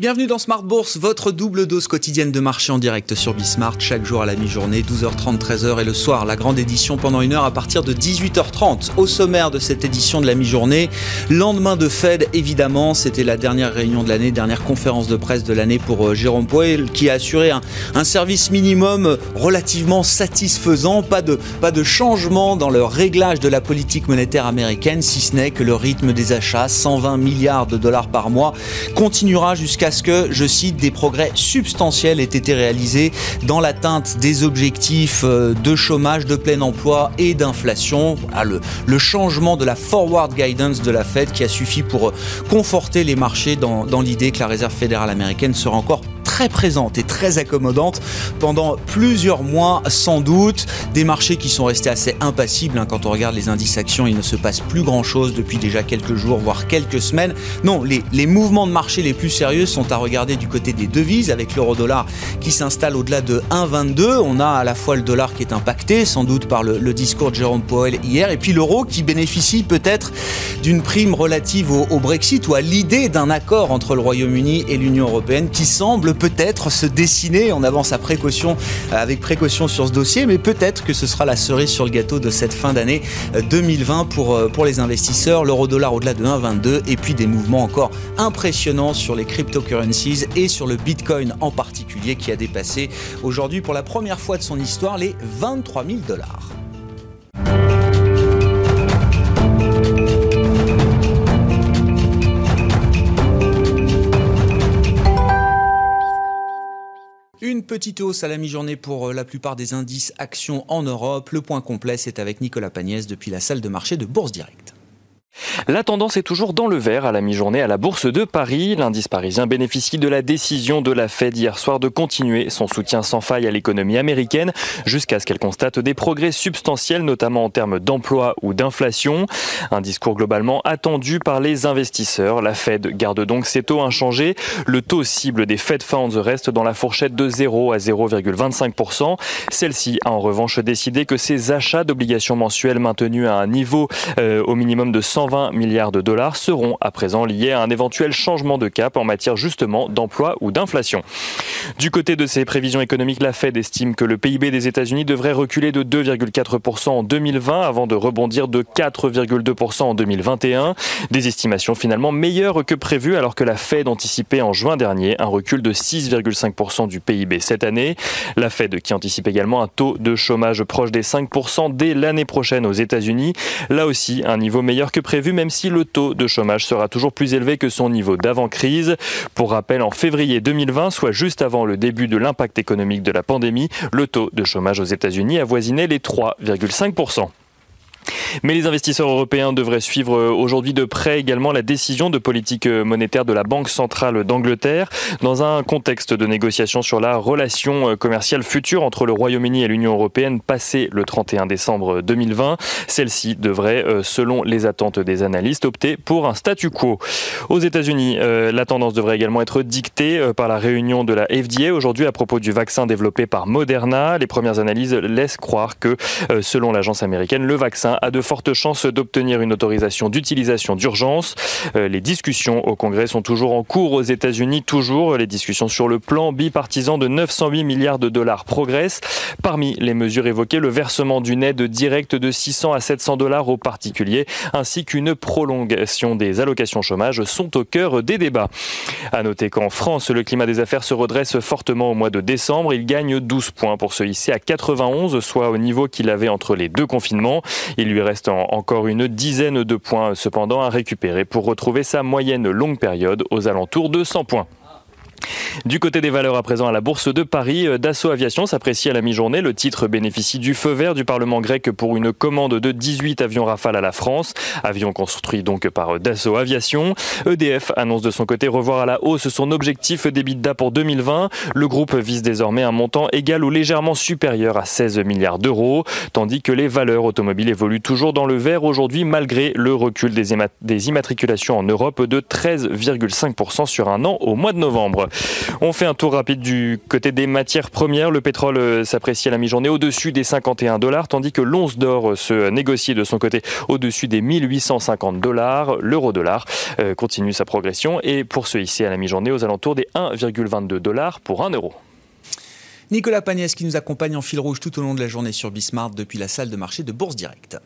Bienvenue dans Smart Bourse, votre double dose quotidienne de marché en direct sur Bismart, chaque jour à la mi-journée, 12h30, 13h et le soir, la grande édition pendant une heure à partir de 18h30. Au sommaire de cette édition de la mi-journée, lendemain de Fed, évidemment, c'était la dernière réunion de l'année, dernière conférence de presse de l'année pour euh, Jérôme Powell, qui a assuré un, service minimum relativement satisfaisant, pas de, pas de changement dans le réglage de la politique monétaire américaine, si ce n'est que le rythme des achats, 120 milliards de dollars par mois, continuera jusqu'à ce que, je cite, des progrès substantiels aient été réalisés dans l'atteinte des objectifs euh, de chômage, de plein emploi et d'inflation. Ah, le, le, changement de la forward guidance de la Fed qui a suffi pour euh, conforter les marchés dans, dans l'idée que la Réserve fédérale américaine sera encore très présente et très accommodante pendant plusieurs mois sans doute. Des marchés qui sont restés assez impassibles. Hein. Quand on regarde les indices actions, il ne se passe plus grand-chose depuis déjà quelques jours, voire quelques semaines. Non, les, les mouvements de marché les plus sérieux sont à regarder du côté des devises, avec l'euro-dollar qui s'installe au-delà de 1,22. On a à la fois le dollar qui est impacté, sans doute par le, discours de Jérôme Powell hier, et puis l'euro qui bénéficie peut-être d'une prime relative au, au Brexit ou à l'idée d'un accord entre le Royaume-Uni et l'Union européenne qui semble peut peut-être se dessiner. On avance précaution, avec précaution sur ce dossier, mais peut-être que ce sera la cerise sur le gâteau de cette fin d'année 2020 pour, pour les investisseurs. L'euro-dollar au-delà de 1,22 et puis des mouvements encore impressionnants sur les cryptocurrencies et sur le Bitcoin en particulier qui a dépassé aujourd'hui pour la première fois de son histoire les 23 000 dollars. Petite hausse à la mi-journée pour la plupart des indices actions en Europe. Le point complet, c'est avec Nicolas Pagnès depuis la salle de marché de Bourse Direct. La tendance est toujours dans le vert à la mi-journée à la Bourse de Paris. L'indice parisien bénéficie de la décision de la Fed hier soir de continuer son soutien sans faille à l'économie américaine jusqu'à ce qu'elle constate des progrès substantiels, notamment en termes d'emploi ou d'inflation. Un discours globalement attendu par les investisseurs. La Fed garde donc ses taux inchangés. Le taux cible des Fed Funds reste dans la fourchette de 0 à 0,25%. Celle-ci a en revanche décidé que ses achats d'obligations mensuelles maintenus à un niveau euh, au minimum de 120 milliards de dollars seront à présent liés à un éventuel changement de cap en matière justement d'emploi ou d'inflation. Du côté de ses prévisions économiques, la Fed estime que le PIB des États-Unis devrait reculer de 2,4% en 2020 avant de rebondir de 4,2% en 2021. Des estimations finalement meilleures que prévues alors que la Fed anticipait en juin dernier un recul de 6,5% du PIB cette année. La Fed qui anticipe également un taux de chômage proche des 5% dès l'année prochaine aux États-Unis. Là aussi, un niveau meilleur que prévu même si le taux de chômage sera toujours plus élevé que son niveau d'avant-crise. Pour rappel, en février 2020, soit juste avant le début de l'impact économique de la pandémie, le taux de chômage aux États-Unis avoisinait les 3,5%. Mais les investisseurs européens devraient suivre aujourd'hui de près également la décision de politique monétaire de la Banque centrale d'Angleterre dans un contexte de négociation sur la relation commerciale future entre le Royaume-Uni et l'Union européenne passé le 31 décembre 2020. Celle-ci devrait, selon les attentes des analystes, opter pour un statu quo. Aux États-Unis, la tendance devrait également être dictée par la réunion de la FDA aujourd'hui à propos du vaccin développé par Moderna. Les premières analyses laissent croire que, selon l'agence américaine, le vaccin a de fortes chances d'obtenir une autorisation d'utilisation d'urgence. Les discussions au Congrès sont toujours en cours aux États-Unis, toujours les discussions sur le plan bipartisan de 908 milliards de dollars progressent. Parmi les mesures évoquées, le versement d'une aide directe de 600 à 700 dollars aux particuliers, ainsi qu'une prolongation des allocations chômage sont au cœur des débats. À noter qu'en France, le climat des affaires se redresse fortement au mois de décembre. Il gagne 12 points pour se hisser à 91, soit au niveau qu'il avait entre les deux confinements. Lui reste encore une dizaine de points cependant à récupérer pour retrouver sa moyenne longue période aux alentours de 100 points. Du côté des valeurs à présent à la Bourse de Paris, Dassault Aviation s'apprécie à la mi-journée. Le titre bénéficie du feu vert du Parlement grec pour une commande de 18 avions Rafale à la France. Avions construits donc par Dassault Aviation. EDF annonce de son côté revoir à la hausse son objectif d'EBITDA pour 2020. Le groupe vise désormais un montant égal ou légèrement supérieur à 16 milliards d'euros, tandis que les valeurs automobiles évoluent toujours dans le vert aujourd'hui malgré le recul des immatriculations en Europe de 13,5% sur un an au mois de novembre. On fait un tour rapide du côté des matières premières. Le pétrole euh, s'apprécie à la mi-journée au-dessus des 51 dollars, tandis que l'once d'or se négocie de son côté au-dessus des 1850 dollars. L'euro-dollar euh, continue sa progression et pour se hisser à la mi-journée aux alentours des 1,22 dollars pour 1 euro. Nicolas Pagnès qui nous accompagne en fil rouge tout au long de la journée sur Bismart depuis la salle de marché de Bourse Directe.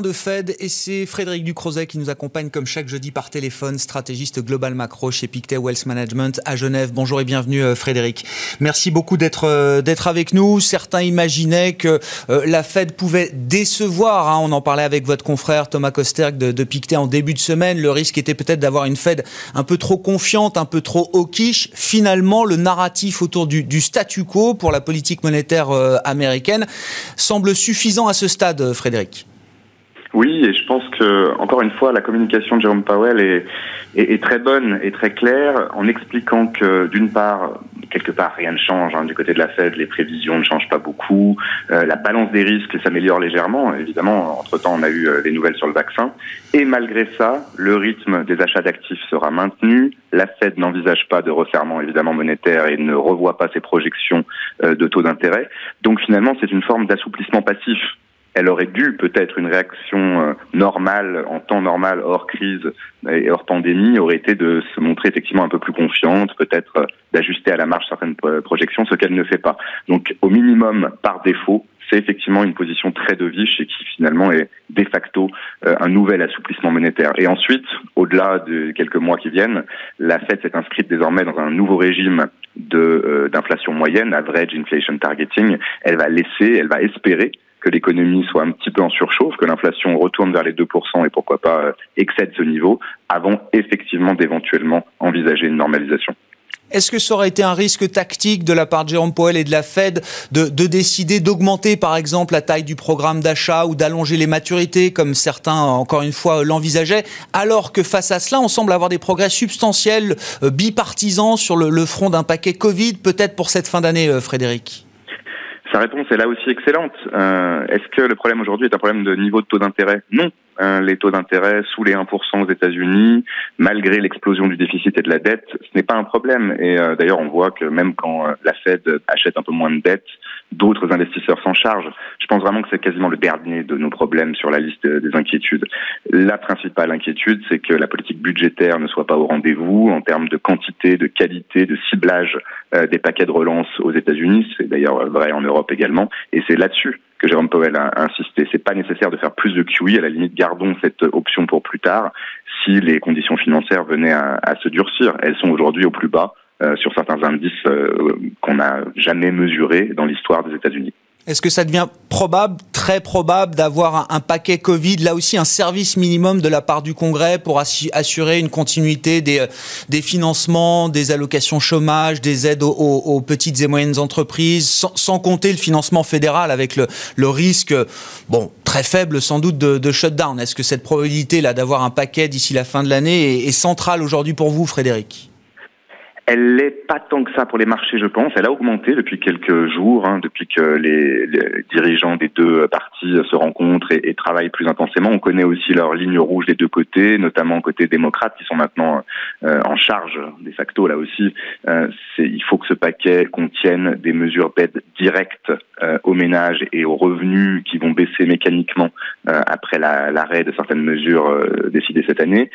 De Fed et c'est Frédéric Ducrozet qui nous accompagne comme chaque jeudi par téléphone, stratégiste global macro chez Pictet Wealth Management à Genève. Bonjour et bienvenue euh, Frédéric. Merci beaucoup d'être euh, d'être avec nous. Certains imaginaient que euh, la Fed pouvait décevoir. Hein. On en parlait avec votre confrère Thomas Kosterk de, Pictet en début de semaine. Le risque était peut-être d'avoir une Fed un peu trop confiante, un peu trop hawkish. Finalement, le narratif autour du statu quo pour la politique monétaire américaine semble suffisant à ce stade, Frédéric. Oui, et je pense que encore une fois, la communication de Jerome Powell est, est, très bonne et très claire en expliquant que d'une part, quelque part, rien ne change hein, du côté de la Fed, les prévisions ne changent pas beaucoup, euh, la balance des risques s'améliore légèrement. Évidemment, entre temps, on a eu euh, des nouvelles sur le vaccin, et malgré ça, le rythme des achats d'actifs sera maintenu. La Fed n'envisage pas de resserrement évidemment monétaire et ne revoit pas ses projections euh, de taux d'intérêt. Donc finalement, c'est une forme d'assouplissement passif elle aurait dû peut-être une réaction euh, normale, en temps normal, hors crise et hors pandémie, aurait été de se montrer effectivement un peu plus confiante, peut-être euh, d'ajuster à la marge certaines projections, ce qu'elle ne fait pas. Donc au minimum, par défaut, c'est effectivement une position très dovish et qui finalement est de facto euh, un nouvel assouplissement monétaire. Et ensuite, au-delà de quelques mois qui viennent, la Fed s'est inscrite désormais dans un nouveau régime de d'inflation moyenne, average inflation targeting. Elle va laisser, elle va espérer que l'économie soit un petit peu en surchauffe, que l'inflation retourne vers les 2% et pourquoi pas euh, excède ce niveau, avant effectivement d'éventuellement envisager une normalisation. Est-ce que ça aurait été un risque tactique de la part de Jérôme Powell et de la Fed de, de décider d'augmenter par exemple la taille du programme d'achat ou d'allonger les maturités comme certains encore une fois l'envisageaient alors que face à cela on semble avoir des progrès substantiels euh, bipartisans sur le, le front d'un paquet Covid peut-être pour cette fin d'année euh, Frédéric? Sa réponse est là aussi excellente. Euh, Est-ce que le problème aujourd'hui est un problème de niveau de taux d'intérêt? Non. Euh, les taux d'intérêt sous les 1% aux États-Unis, malgré l'explosion du déficit et de la dette, ce n'est pas un problème. Et euh, d'ailleurs, on voit que même quand euh, la Fed achète un peu moins de dette, d'autres investisseurs s'en chargent. Je pense vraiment que c'est quasiment le dernier de nos problèmes sur la liste des inquiétudes. La principale inquiétude, c'est que la politique budgétaire ne soit pas au rendez-vous en termes de quantité, de qualité, de ciblage des paquets de relance aux États-Unis. C'est d'ailleurs vrai en Europe également. Et c'est là-dessus que Jérôme Powell a insisté. C'est pas nécessaire de faire plus de QE. À la limite, gardons cette option pour plus tard si les conditions financières venaient à, se durcir. Elles sont aujourd'hui au plus bas euh, sur certains indices euh, qu'on n'a jamais mesurés dans l'histoire des États-Unis. Est-ce que ça devient probable, très probable, d'avoir un, paquet Covid, là aussi un service minimum de la part du Congrès pour assurer une continuité des, euh, des financements, des allocations chômage, des aides aux, petites et moyennes entreprises, sans, compter le financement fédéral avec le, risque, bon, très faible sans doute de, shutdown? Est-ce que cette probabilité là d'avoir un paquet d'ici la fin de l'année est centrale aujourd'hui pour vous, Frédéric? Elle l'est pas tant que ça pour les marchés, je pense. Elle a augmenté depuis quelques jours, hein, depuis que les, dirigeants des deux partis se rencontrent et, travaillent plus intensément. On connaît aussi leurs lignes rouges des deux côtés, notamment côté démocrate, qui sont maintenant euh, en charge de facto là aussi. Euh, il faut que ce paquet contienne des mesures d'aide directes euh, aux ménages et aux revenus qui vont baisser mécaniquement euh, après l'arrêt de certaines mesures décidées cette année.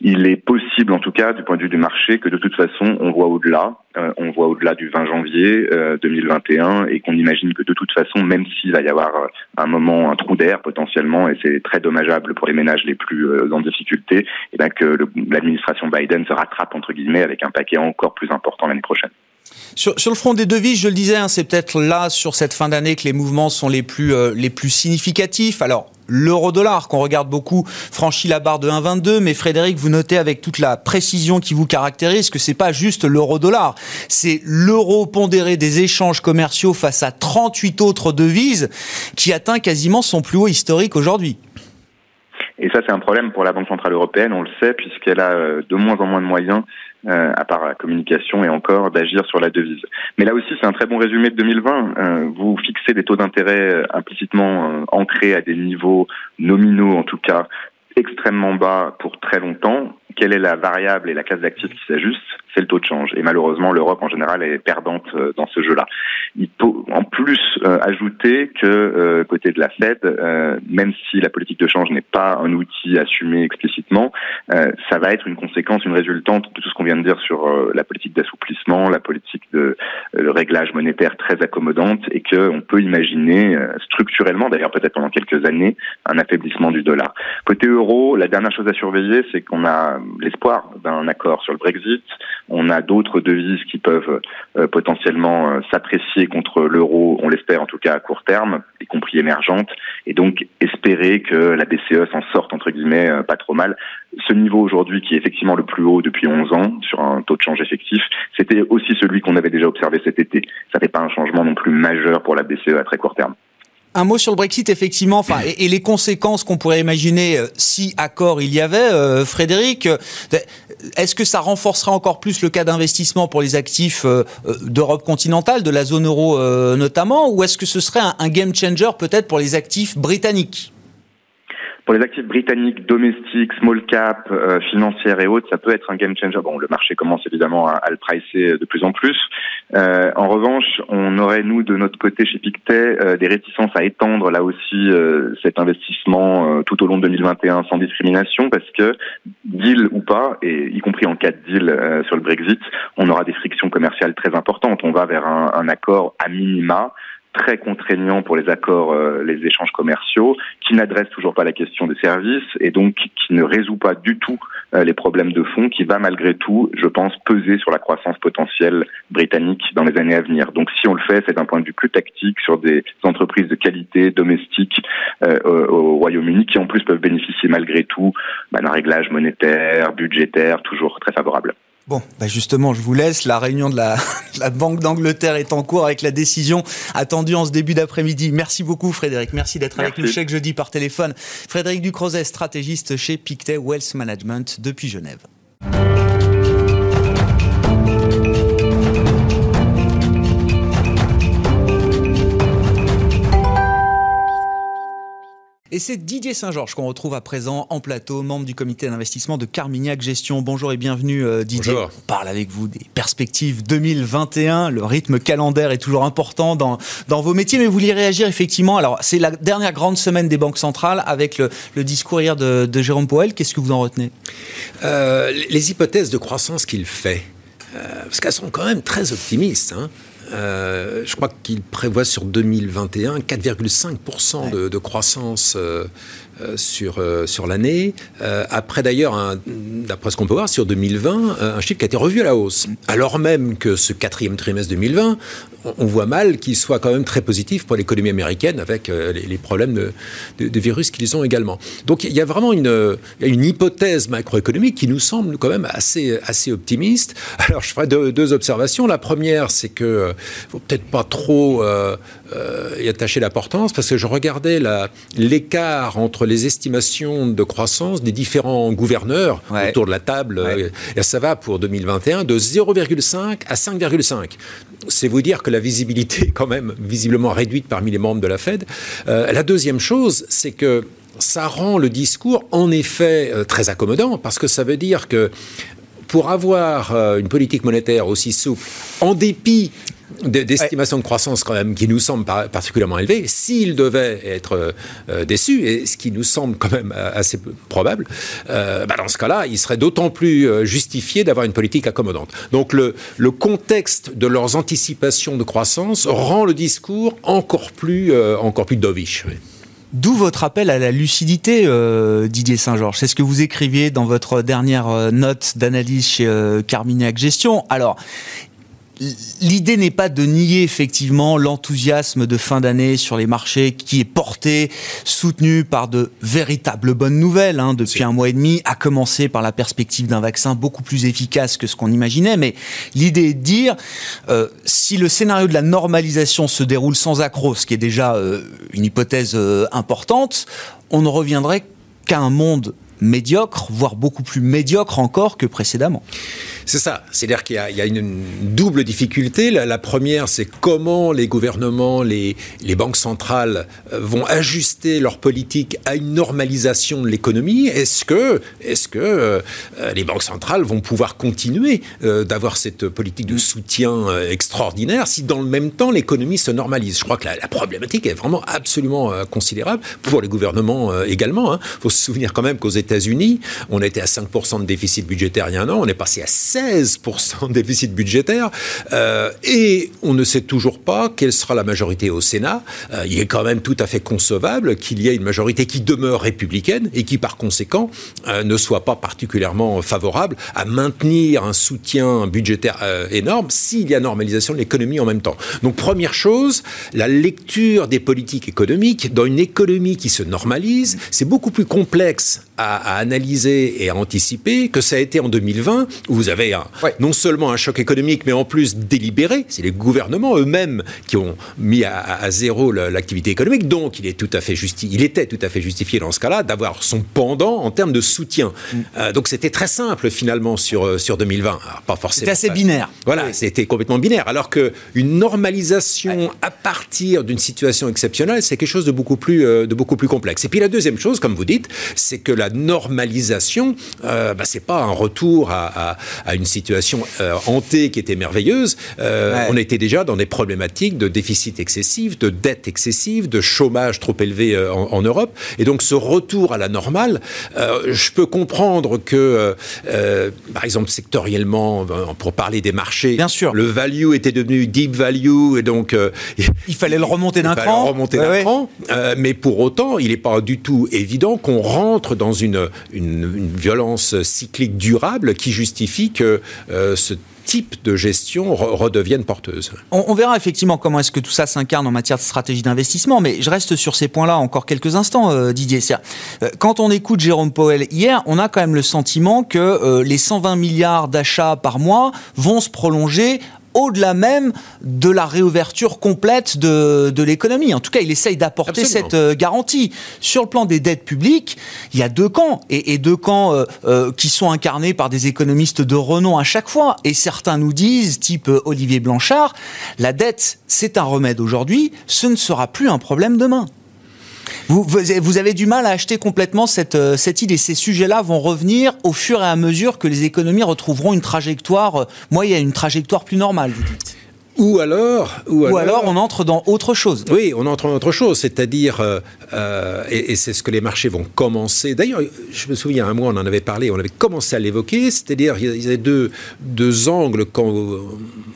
Il est possible, en tout cas, du point de vue du marché, que de toute façon on voit au-delà, euh, on voit au-delà du 20 janvier 2021 euh, et qu'on imagine que de toute façon, même s'il va y avoir euh, un moment, un trou d'air potentiellement, et c'est très dommageable pour les ménages les plus en difficulté, et eh bien que l'administration Biden se rattrape entre guillemets avec un paquet encore plus important l'année prochaine. Sur, le front des devises, je le disais, hein, c'est peut-être là sur cette fin d'année que les mouvements sont les plus les plus significatifs. Alors l'euro-dollar qu'on regarde beaucoup franchit la barre de 1,22. Mais Frédéric, vous notez avec toute la précision qui vous caractérise que c'est pas juste l'euro-dollar, c'est l'euro pondéré des échanges commerciaux face à 38 autres devises qui atteint quasiment son plus haut historique aujourd'hui. Et ça, c'est un problème pour la Banque Centrale Européenne, on le sait, puisqu'elle a de moins en moins de moyens euh, à part la communication et encore d'agir sur la devise. Mais là aussi, c'est un très bon résumé de 2020. Euh, vous fixez des taux d'intérêt euh, implicitement ancrés à des niveaux nominaux, en tout cas extrêmement bas pour très longtemps. Quelle est la variable et la classe d'actifs qui s'ajuste c'est le taux de change. Et malheureusement, l'Europe en général est perdante euh, dans ce jeu-là. Il faut en plus euh, ajouter que euh, côté de la Fed, même si la politique de change n'est pas un outil assumé explicitement, ça va être une conséquence, une résultante de tout ce qu'on vient de dire sur la politique d'assouplissement, la politique de réglage monétaire très accommodante, et qu'on peut imaginer structurellement, d'ailleurs peut-être pendant quelques années, un affaiblissement du dollar. Côté euro, la dernière chose à surveiller, c'est qu'on a l'espoir d'un accord sur le Brexit. On a d'autres devises qui peuvent euh, potentiellement euh, s'apprécier contre l'euro, on l'espère en tout cas à court terme, y compris émergentes, et donc espérer que la BCE s'en sorte entre guillemets euh, pas trop mal. Ce niveau aujourd'hui qui est effectivement le plus haut depuis 11 ans sur un taux de change effectif, c'était aussi celui qu'on avait déjà observé cet été. Ça fait pas un changement non plus majeur pour la BCE à très court terme. Un mot sur le Brexit, effectivement, enfin, et, les conséquences qu'on pourrait imaginer euh, si accord il y avait, euh, Frédéric. Euh, est-ce que ça renforcerait encore plus le cas d'investissement pour les actifs d'Europe continentale, de la zone euro notamment, ou est-ce que ce serait un game changer peut-être pour les actifs britanniques? Pour les actifs britanniques, domestiques, small cap, euh, financières et autres, ça peut être un game changer. Bon, le marché commence évidemment à, le pricer de plus en plus. Euh, en revanche, on aurait, nous, de notre côté chez Pictet, euh, des réticences à étendre là aussi cet investissement tout au long de 2021 sans discrimination parce que, deal ou pas, et y compris en cas de deal sur le Brexit, on aura des frictions commerciales très importantes. On va vers un, un accord à minima très contraignant pour les accords, euh, les échanges commerciaux, qui n'adresse toujours pas la question des services et donc qui ne résout pas du tout euh, les problèmes de fond, qui va malgré tout, je pense, peser sur la croissance potentielle britannique dans les années à venir. Donc si on le fait, c'est d'un point de vue plus tactique sur des entreprises de qualité domestiques euh, au, Royaume-Uni qui en plus peuvent bénéficier malgré tout bah, d'un réglage monétaire, budgétaire toujours très favorable. Bon, bah justement, je vous laisse. La réunion de la, la Banque d'Angleterre est en cours avec la décision attendue en ce début d'après-midi. Merci beaucoup, Frédéric. Merci d'être avec nous chaque jeudi par téléphone. Frédéric Ducrozet, stratégiste chez Pictet Wealth Management depuis Genève. Et c'est Didier Saint-Georges qu'on retrouve à présent en plateau, membre du comité d'investissement de Carmignac Gestion. Bonjour et bienvenue euh, Didier. Bonjour. On parle avec vous des perspectives 2021. Le rythme calendaire est toujours important dans, dans vos métiers, mais vous vouliez réagir effectivement. Alors, c'est la dernière grande semaine des banques centrales avec le, discours hier de, Jérôme Powell. Qu'est-ce que vous en retenez? Euh, Les hypothèses de croissance qu'il fait, euh, parce qu'elles sont quand même très optimistes. Hein. Euh, je crois qu'il prévoit sur 2021 4,5% de, de, croissance euh, euh, sur, sur l'année. après d'ailleurs, d'après ce qu'on peut voir, sur 2020, un chiffre qui a été revu à la hausse. Alors même que ce quatrième trimestre 2020, on, voit mal qu'il soit quand même très positif pour l'économie américaine avec les, problèmes de, virus qu'ils ont également. Donc il y a vraiment une, une hypothèse macroéconomique qui nous semble quand même assez, assez optimiste. Alors je ferai deux, observations. La première, c'est que faut peut-être pas trop euh, euh, y attacher l'importance, parce que je regardais l'écart entre les estimations de croissance des différents gouverneurs autour de la table, et ça va pour 2021 de 0,5 à 5,5 c'est vous dire que la visibilité est quand même visiblement réduite parmi les membres de la Fed. Euh, la deuxième chose, c'est que ça rend le discours en effet très accommodant parce que ça veut dire que pour avoir une politique monétaire aussi souple, en dépit d'estimation de croissance quand même qui nous semble particulièrement élevée, s'il devait être euh, déçu, et ce qui nous semble quand même euh, assez probable, euh, bah, dans ce cas-là, il serait d'autant plus justifié d'avoir une politique accommodante. Donc le, contexte de leurs anticipations de croissance rend le discours encore plus, encore plus dovish. D'où votre appel à la lucidité, Didier Saint-Georges. C'est ce que vous écriviez dans votre dernière note d'analyse chez Carmignac Gestion. Alors, L'idée n'est pas de nier effectivement l'enthousiasme de fin d'année sur les marchés qui est porté, soutenu par de véritables bonnes nouvelles hein, depuis un mois et demi, à commencer par la perspective d'un vaccin beaucoup plus efficace que ce qu'on imaginait. Mais l'idée est de dire, euh, si le scénario de la normalisation se déroule sans accroc, ce qui est déjà euh, une hypothèse euh, importante, on ne reviendrait qu'à un monde médiocre, voire beaucoup plus médiocre encore que précédemment. C'est ça. C'est-à-dire qu'il y, a une, double difficulté. La, première, c'est comment les gouvernements, les, banques centrales euh, vont ajuster leur politique à une normalisation de l'économie. Est-ce que, euh, les banques centrales vont pouvoir continuer euh, d'avoir cette politique de soutien extraordinaire si dans le même temps l'économie se normalise? Je crois que la, problématique est vraiment absolument considérable pour les gouvernements également. Il hein. faut se souvenir quand même qu'aux États-Unis, on était à 5% de déficit budgétaire il y a un an, on est passé à 16% de déficit budgétaire, euh, et on ne sait toujours pas quelle sera la majorité au Sénat. Euh, il est quand même tout à fait concevable qu'il y ait une majorité qui demeure républicaine et qui, par conséquent, euh, ne soit pas particulièrement favorable à maintenir un soutien budgétaire énorme s'il y a normalisation de l'économie en même temps. Donc, première chose, la lecture des politiques économiques dans une économie qui se normalise, c'est beaucoup plus complexe à, analyser et à anticiper que ça a été en 2020, où vous avez non seulement un choc économique, mais en plus délibéré. C'est les gouvernements eux-mêmes qui ont mis à, zéro l'activité économique. Donc, il, est tout à fait justi il était tout à fait justifié dans ce cas-là d'avoir son pendant en termes de soutien. Mm. Euh, donc, c'était très simple finalement sur, euh, sur 2020. pas forcément. C'était assez binaire. Voilà, c'était complètement binaire. Alors qu'une normalisation à partir d'une situation exceptionnelle, c'est quelque chose de beaucoup, plus, euh, de beaucoup plus complexe. Et puis la deuxième chose, comme vous dites, c'est que la normalisation, euh, bah, c'est pas un retour à, une situation euh, hantée qui était merveilleuse. Euh, on était déjà dans des problématiques de déficit excessif, de dette excessive, de chômage trop élevé en, Europe. Et donc ce retour à la normale, je peux comprendre que, par exemple, sectoriellement, pour parler des marchés, Bien sûr. le value était devenu deep value et donc il fallait le remonter d'un cran. Remonter d'un cran. mais pour autant, il n'est pas du tout évident qu'on rentre dans une, une, violence cyclique durable qui justifie que euh, ce type de gestion redevienne porteuse. On, verra effectivement comment est-ce que tout ça s'incarne en matière de stratégie d'investissement, mais je reste sur ces points-là encore quelques instants, euh, Didier. Euh, quand on écoute Jérôme Powell hier, on a quand même le sentiment que les 120 milliards d'achats par mois vont se prolonger au-delà même de la réouverture complète de, l'économie. En tout cas, il essaye d'apporter cette euh, garantie. Sur le plan des dettes publiques, il y a deux camps, et, deux camps euh, euh, qui sont incarnés par des économistes de renom à chaque fois. Et certains nous disent, type Olivier Blanchard, la dette, c'est un remède aujourd'hui, ce ne sera plus un problème demain. Vous, avez du mal à acheter complètement cette, euh, cette idée. Ces sujets-là vont revenir au fur et à mesure que les économies retrouveront une trajectoire euh, moyenne, une trajectoire plus normale, vous dites. Ou alors, ou, alors, on entre dans autre chose. Oui, on entre dans autre chose, c'est-à-dire, euh, euh, et, c'est ce que les marchés vont commencer. D'ailleurs, je me souviens, un mois, on en avait parlé, on avait commencé à l'évoquer, c'est-à-dire, il y a deux, deux angles quand,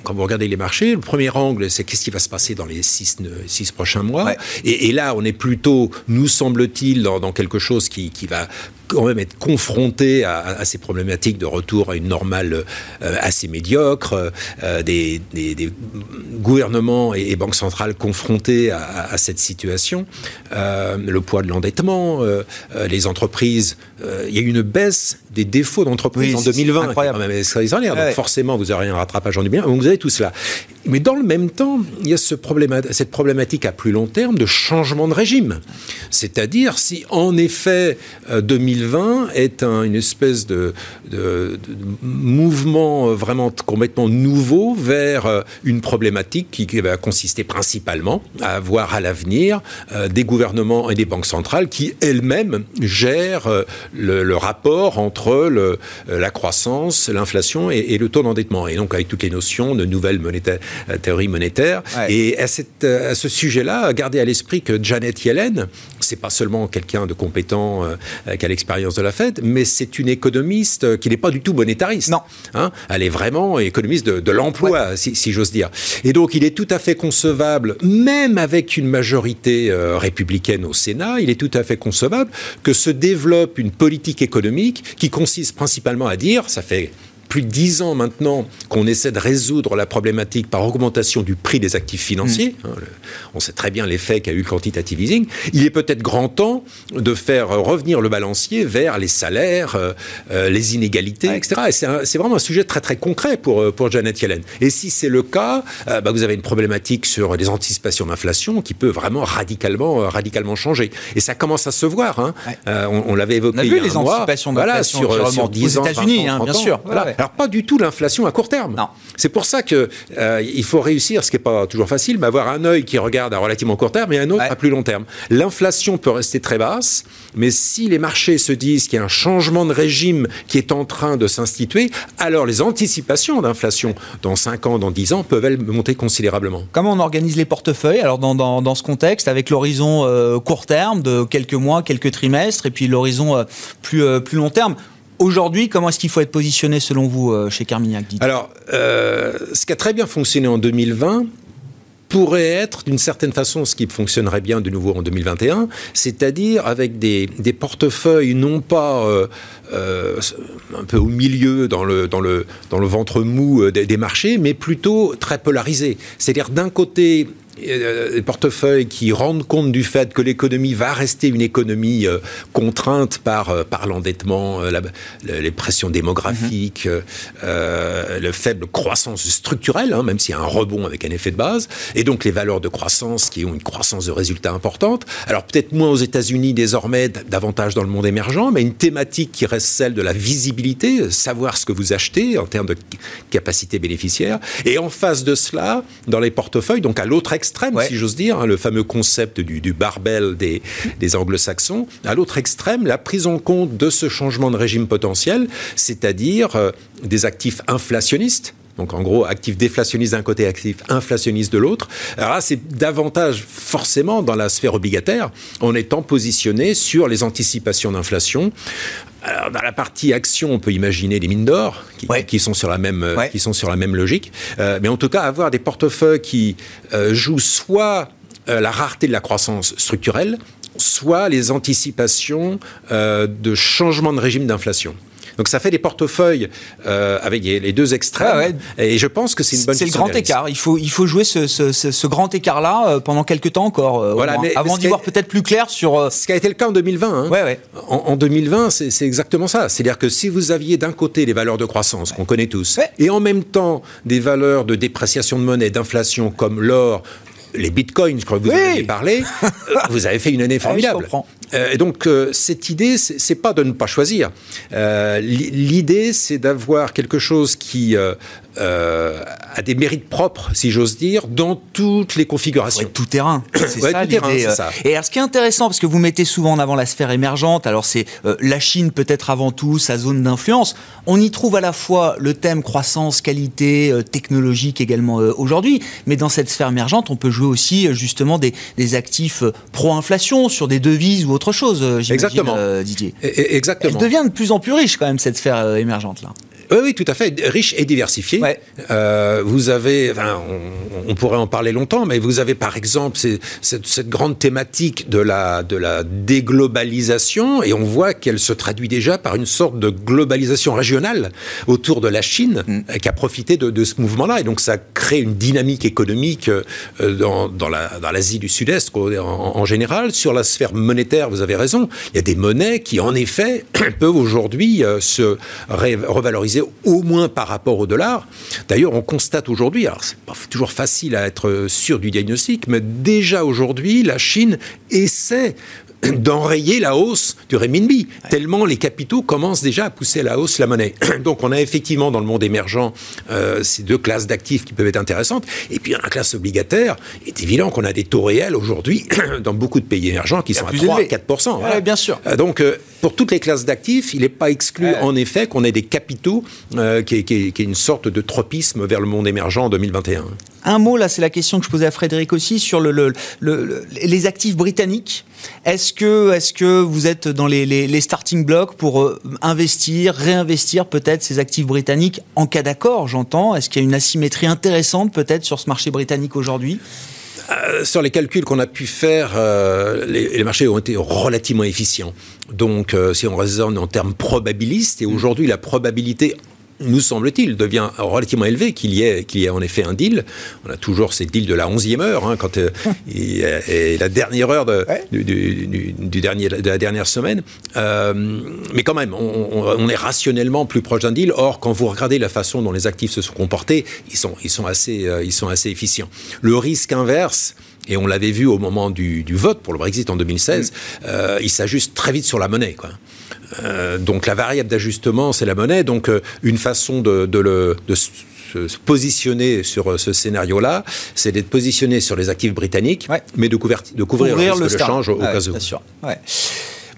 quand vous regardez les marchés. Le premier angle, c'est qu'est-ce qui va se passer dans les six, six prochains mois. Et, là, on est plutôt, nous semble-t-il, dans, dans, quelque chose qui, qui va quand même être confronté à, ces problématiques de retour à une normale euh, assez médiocre, euh, des, gouvernements et, banques centrales confrontés à, cette situation, euh, le poids de l'endettement, les entreprises, il y a eu une baisse des défauts d'entreprise en 2020, incroyable. Même extraordinaire. Donc forcément, vous aurez un rattrapage en 2020. Donc vous avez tout cela. Mais dans le même temps, il y a ce cette problématique à plus long terme de changement de régime. C'est-à-dire si en effet 2020 est une espèce de, mouvement vraiment complètement nouveau vers euh, une problématique qui, va consister principalement à avoir à l'avenir euh, des gouvernements et des banques centrales qui elles-mêmes gèrent le, rapport entre le, la croissance, l'inflation et, le taux d'endettement. Et donc avec toutes les notions de nouvelles monétaires théorie monétaire. Et à, cette, à ce sujet-là, gardez à l'esprit que Janet Yellen, c'est pas seulement quelqu'un de compétent euh, qui a l'expérience de la Fed, mais c'est une économiste euh, qui n'est pas du tout monétariste. Non. Hein Elle est vraiment économiste de, l'emploi, si, j'ose dire. Et donc, il est tout à fait concevable, même avec une majorité euh, républicaine au Sénat, il est tout à fait concevable que se développe une politique économique qui consiste principalement à dire, ça fait plus de dix ans maintenant qu'on essaie de résoudre la problématique par augmentation du prix des actifs financiers. Mm. Hein, on sait très bien l'effet qu'a eu le quantitative easing. Il est peut-être grand temps de faire revenir le balancier vers les salaires, euh, euh, les inégalités, etc. Et c'est vraiment un sujet très très concret pour, euh, pour Janet Yellen. Et si c'est le cas, bah, vous avez une problématique sur les anticipations d'inflation qui peut vraiment radicalement, radicalement changer. Et ça commence à se voir. Hein. on, on l'avait évoqué. On a vu les anticipations d'inflation sur, sur, 10 aux États-Unis, hein, bien sûr. Alors pas du tout l'inflation à court terme. C'est pour ça que il faut réussir, ce qui n'est pas toujours facile, mais avoir un œil qui regarde à relativement court terme et un autre à plus long terme. L'inflation peut rester très basse, mais si les marchés se disent qu'il y a un changement de régime qui est en train de s'instituer, alors les anticipations d'inflation dans 5 ans, dans 10 ans, peuvent elles monter considérablement. Comment on organise les portefeuilles alors dans, dans, ce contexte, avec l'horizon euh, court terme de quelques mois, quelques trimestres, et puis l'horizon euh, plus, euh, plus long terme? Aujourd'hui, comment est-ce qu'il faut être positionné selon vous chez Carmignac Alors, ce qui a très bien fonctionné en 2020, pourrait être d'une certaine façon ce qui fonctionnerait bien de nouveau en 2021, c'est-à-dire avec des, portefeuilles non pas euh, euh, un peu au milieu dans le, ventre mou euh, des, marchés, mais plutôt très polarisés. C'est-à-dire d'un côté euh, des portefeuilles qui rendent compte du fait que l'économie va rester une économie euh, contrainte par, euh, par l'endettement, les pressions démographiques, mhm. le faible croissance structurelle, hein, même s'il y a un rebond avec un effet de base, et donc les valeurs de croissance qui ont une croissance de résultats importante. Alors peut-être moins aux États-Unis désormais, davantage dans le monde émergent, mais une thématique qui reste celle de la visibilité, savoir ce que vous achetez en termes de capacité bénéficiaire. Et en face de cela, dans les portefeuilles, donc à l'autre extrême, si j'ose dire, hein, le fameux concept du, barbel des, anglo-saxons. À l'autre extrême, la prise en compte de ce changement de régime potentiel, c'est-à-dire euh, des actifs inflationnistes, donc en gros, actifs déflationnistes d'un côté, actifs inflationnistes de l'autre. Alors là, c'est davantage forcément dans la sphère obligataire, en étant positionné sur les anticipations d'inflation. Alors, dans la partie action, on peut imaginer des mines d'or qui, sont sur la même, qui sont sur la même logique. Euh, mais en tout cas, avoir des portefeuilles qui euh, jouent soit euh, la rareté de la croissance structurelle, soit les anticipations de changement de régime d'inflation. Donc ça fait des portefeuilles euh, avec les deux extrêmes. Ah et je pense que c'est une bonne C'est le grand écart. Il faut, il faut jouer ce, ce, ce, grand écart-là euh, pendant quelques temps encore. Euh, voilà, mais, avant d'y voir peut-être plus clair sur. Ce qui a été le cas en 2020. Hein. Ouais, ouais. En, en 2020, c'est exactement ça. C'est-à-dire que si vous aviez d'un côté les valeurs de croissance qu'on connaît tous, et en même temps des valeurs de dépréciation de monnaie, d'inflation comme l'or, les bitcoins, je crois que vous en avez parlé, vous avez fait une année formidable. Euh, et donc, euh, cette idée, c'est pas de ne pas choisir. Euh, l'idée, c'est d'avoir quelque chose qui euh, a des mérites propres, si j'ose dire, dans toutes les configurations. tout terrain, c'est ça l'idée. Et alors, ce qui est intéressant, parce que vous mettez souvent en avant la sphère émergente, alors c'est la Chine peut-être avant tout, sa zone d'influence. On y trouve à la fois le thème croissance, qualité, technologique également aujourd'hui, mais dans cette sphère émergente, on peut jouer aussi justement des, des actifs pro-inflation sur des devises ou autre chose, j'imagine, Exactement. Didier. exactement. Elle devient de plus en plus riche quand même cette sphère émergente là. Oui, oui, tout à fait, riche et diversifié. Euh, vous avez, enfin, on, pourrait en parler longtemps, mais vous avez par exemple cette, cette, grande thématique de la, de la déglobalisation, et on voit qu'elle se traduit déjà par une sorte de globalisation régionale autour de la Chine, mm. qui a profité de, de ce mouvement-là, et donc ça crée une dynamique économique euh, dans, dans l'Asie la, du Sud-Est en, en, général. Sur la sphère monétaire, vous avez raison, il y a des monnaies qui, en effet, peuvent aujourd'hui euh, se revaloriser au moins par rapport au dollar. D'ailleurs, on constate aujourd'hui, alors c'est pas toujours facile à être sûr du diagnostic, mais déjà aujourd'hui, la Chine essaie d'enrayer la hausse du renminbi, tellement les capitaux commencent déjà à pousser à la hausse la monnaie. Donc on a effectivement dans le monde émergent euh, ces deux classes d'actifs qui peuvent être intéressantes, et puis la classe obligataire, il est évident qu'on a des taux réels aujourd'hui dans beaucoup de pays émergents qui sont à 3 4 bien sûr. Euh, donc euh, pour toutes les classes d'actifs, il n'est pas exclu en effet qu'on ait des capitaux qui est, qui, qui, est, une sorte de tropisme vers le monde émergent en 2021. Un mot, là, c'est la question que je posais à Frédéric aussi, sur le, les actifs britanniques. Est-ce que, est que vous êtes dans les, starting blocks pour euh, investir, réinvestir peut-être ces actifs britanniques en cas d'accord, j'entends? Est-ce qu'il y a une asymétrie intéressante peut-être sur ce marché britannique aujourd'hui? Euh, sur les calculs qu'on a pu faire, euh, les, marchés ont été relativement efficients. Donc, si on raisonne en termes probabilistes, et aujourd'hui, la probabilité nous semble-t-il, devient relativement élevé qu'il y, ait, qu'il y ait en effet un deal. On a toujours ces deals de la 11e heure, hein, quand euh, et la dernière heure de, du, dernier, de la dernière semaine. Euh, mais quand même, on, est rationnellement plus proche d'un deal. Or, quand vous regardez la façon dont les actifs se sont comportés, ils sont, ils sont, assez, euh, ils sont assez efficients. Le risque inverse, et on l'avait vu au moment du, vote pour le Brexit en 2016, mm. il s'ajuste très vite sur la monnaie. Quoi. Euh, donc la variable d'ajustement, c'est la monnaie. Donc euh, une façon de, le, se positionner sur euh, ce scénario-là, c'est d'être positionné sur les actifs britanniques, mais de, de couvrir le risque change au, cas où.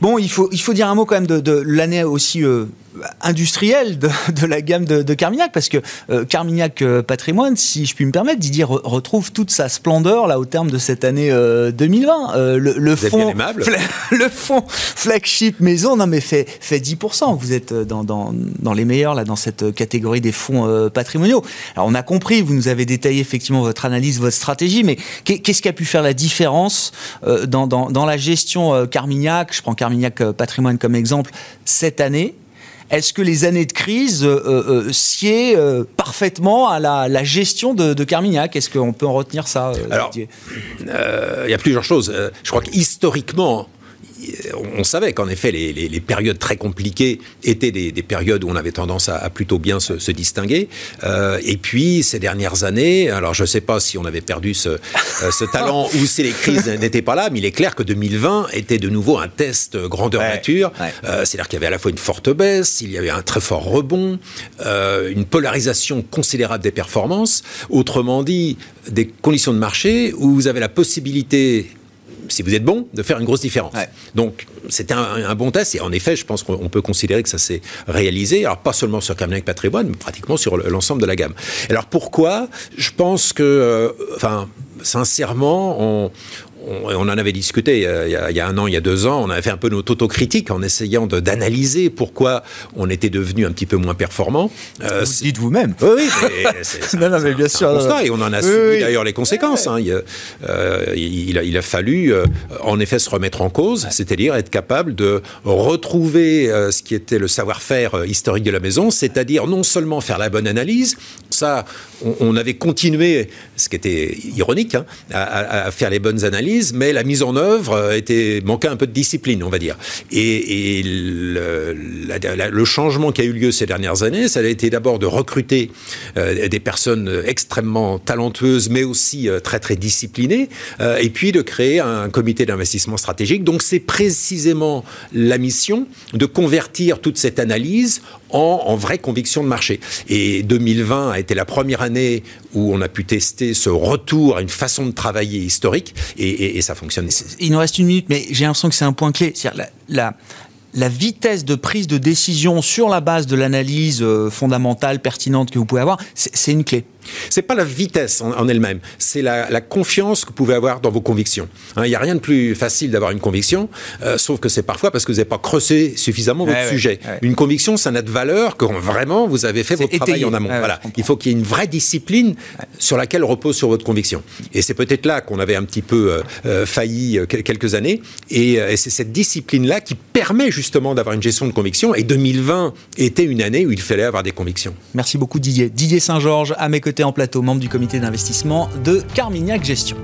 Bon, il faut, il faut dire un mot quand même de, l'année aussi industriel de, de, la gamme de, de, Carmignac, parce que euh, Carmignac euh, Patrimoine, si je puis me permettre, Didier retrouve toute sa splendeur là au terme de cette année 2020. Euh, le, le fonds, le fonds flagship maison, non mais fait fait 10%. Vous êtes dans, dans, dans les meilleurs là dans cette catégorie des fonds patrimoniaux. Alors on a compris, vous nous avez détaillé effectivement votre analyse, votre stratégie, mais qu'est-ce qui a pu faire la différence dans, dans, dans la gestion Carmignac? Je prends Carmignac Patrimoine comme exemple cette année est-ce que les années de crise euh, euh, euh sied euh, parfaitement à la, gestion de, de Carmignac? Est-ce qu'on peut en retenir ça Alors, il y a plusieurs choses. Je crois qu'historiquement, on savait qu'en effet, les, périodes très compliquées étaient des, périodes où on avait tendance à, plutôt bien se, distinguer. Euh, et puis, ces dernières années, alors je ne sais pas si on avait perdu ce, euh, talent ou si les crises n'étaient pas là, mais il est clair que 2020 était de nouveau un test grandeur nature. Euh, c'est-à-dire qu'il y avait à la fois une forte baisse, il y avait un très fort rebond, une polarisation considérable des performances. Autrement dit, des conditions de marché où vous avez la possibilité si vous êtes bon, de faire une grosse différence. Donc, c'était un, bon test. Et en effet, je pense qu'on peut considérer que ça s'est réalisé. Alors, pas seulement sur Carmignac Patrimoine, mais pratiquement sur l'ensemble de la gamme. Alors, pourquoi? Je pense que, euh, enfin, sincèrement, on, on, en avait discuté euh, il y, a, un an, il y a deux ans, on avait fait un peu notre autocritique en essayant d'analyser pourquoi on était devenu un petit peu moins performant. Euh, vous dites vous-même. Oui, c'est non, non, mais bien sûr. Constat, et on en a subi d'ailleurs les conséquences. Hein. Euh, il, a, il, a, fallu en effet se remettre en cause, c'est-à-dire être capable de retrouver ce qui était le savoir-faire historique de la maison, c'est-à-dire non seulement faire la bonne analyse, on, avait continué, ce qui était ironique, hein, à, à faire les bonnes analyses mais la mise en œuvre euh, était, manquait un peu de discipline, on va dire. Et, le, changement qui a eu lieu ces dernières années, ça a été d'abord de recruter euh, des personnes extrêmement talentueuses, mais aussi euh, très très disciplinées, et puis de créer un comité d'investissement stratégique. Donc c'est précisément la mission de convertir toute cette analyse en, en vraie conviction de marché. Et 2020 a été la première année où on a pu tester ce retour à une façon de travailler historique et, ça fonctionne. Il nous reste une minute, mais j'ai l'impression que c'est un point clé. La, la, vitesse de prise de décision sur la base de l'analyse euh, fondamentale, pertinente que vous pouvez avoir, c'est une clé. C'est pas la vitesse en, elle-même, c'est la, confiance que vous pouvez avoir dans vos convictions. Hein, il n'y a rien de plus facile d'avoir une conviction, euh, sauf que c'est parfois parce que vous n'avez pas creusé suffisamment votre sujet. Une conviction, ça n'a de valeur que vraiment vous avez fait votre travail en amont. voilà. Il faut qu'il y ait une vraie discipline sur laquelle repose sur votre conviction. Et c'est peut-être là qu'on avait un petit peu euh, euh, failli quelques années. Et, et c'est cette discipline-là qui permet justement d'avoir une gestion de conviction. Et 2020 était une année où il fallait avoir des convictions. Merci beaucoup Didier. Didier Saint-Georges à mes côtés en plateau, membre du comité d'investissement de Carmignac Gestion.